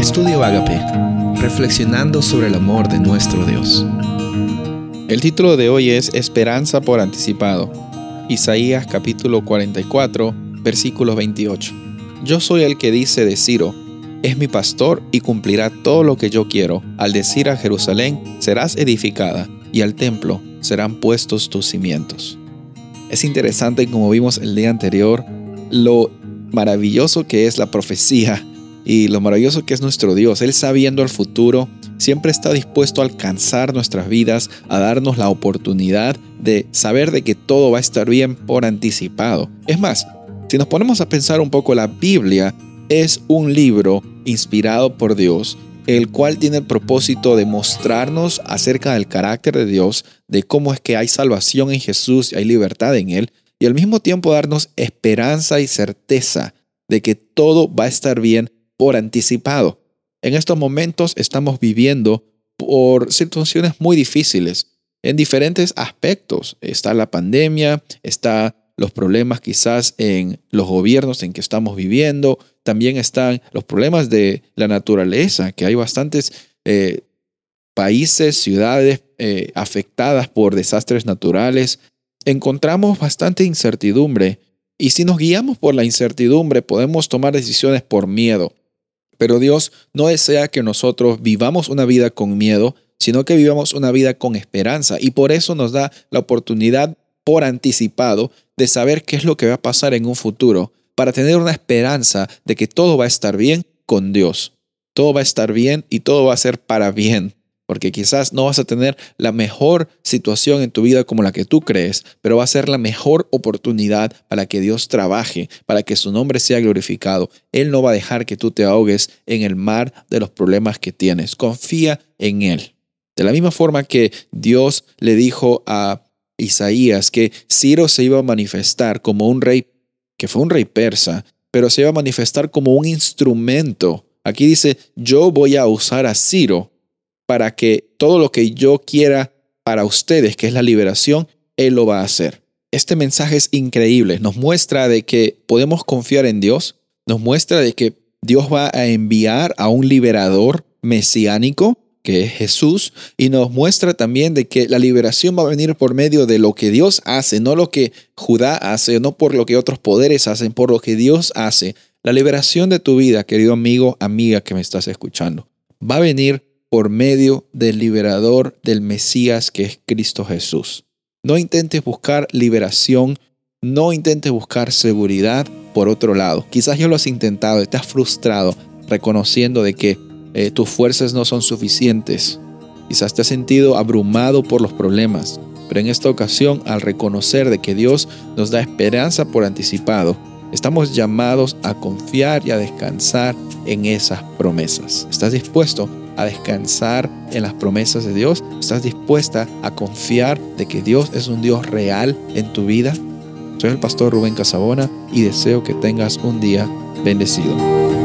Estudio Agape, reflexionando sobre el amor de nuestro Dios. El título de hoy es Esperanza por anticipado. Isaías capítulo 44, versículo 28. Yo soy el que dice de Ciro, es mi pastor y cumplirá todo lo que yo quiero. Al decir a Jerusalén, serás edificada, y al templo serán puestos tus cimientos. Es interesante, como vimos el día anterior, lo maravilloso que es la profecía y lo maravilloso que es nuestro Dios. Él sabiendo el futuro, siempre está dispuesto a alcanzar nuestras vidas, a darnos la oportunidad de saber de que todo va a estar bien por anticipado. Es más, si nos ponemos a pensar un poco, la Biblia es un libro inspirado por Dios, el cual tiene el propósito de mostrarnos acerca del carácter de Dios, de cómo es que hay salvación en Jesús y hay libertad en Él, y al mismo tiempo darnos esperanza y certeza de que todo va a estar bien por anticipado. En estos momentos estamos viviendo por situaciones muy difíciles en diferentes aspectos. Está la pandemia, está los problemas quizás en los gobiernos en que estamos viviendo, también están los problemas de la naturaleza, que hay bastantes eh, países, ciudades eh, afectadas por desastres naturales. Encontramos bastante incertidumbre y si nos guiamos por la incertidumbre podemos tomar decisiones por miedo. Pero Dios no desea que nosotros vivamos una vida con miedo, sino que vivamos una vida con esperanza. Y por eso nos da la oportunidad por anticipado de saber qué es lo que va a pasar en un futuro, para tener una esperanza de que todo va a estar bien con Dios. Todo va a estar bien y todo va a ser para bien porque quizás no vas a tener la mejor situación en tu vida como la que tú crees, pero va a ser la mejor oportunidad para que Dios trabaje, para que su nombre sea glorificado. Él no va a dejar que tú te ahogues en el mar de los problemas que tienes. Confía en Él. De la misma forma que Dios le dijo a Isaías que Ciro se iba a manifestar como un rey, que fue un rey persa, pero se iba a manifestar como un instrumento. Aquí dice, yo voy a usar a Ciro para que todo lo que yo quiera para ustedes, que es la liberación, Él lo va a hacer. Este mensaje es increíble, nos muestra de que podemos confiar en Dios, nos muestra de que Dios va a enviar a un liberador mesiánico, que es Jesús, y nos muestra también de que la liberación va a venir por medio de lo que Dios hace, no lo que Judá hace, no por lo que otros poderes hacen, por lo que Dios hace. La liberación de tu vida, querido amigo, amiga que me estás escuchando, va a venir por medio del liberador del Mesías que es Cristo Jesús. No intentes buscar liberación, no intentes buscar seguridad por otro lado. Quizás ya lo has intentado, estás frustrado, reconociendo de que eh, tus fuerzas no son suficientes. Quizás te has sentido abrumado por los problemas, pero en esta ocasión, al reconocer de que Dios nos da esperanza por anticipado, estamos llamados a confiar y a descansar en esas promesas. ¿Estás dispuesto a descansar en las promesas de Dios? ¿Estás dispuesta a confiar de que Dios es un Dios real en tu vida? Soy el pastor Rubén Casabona y deseo que tengas un día bendecido.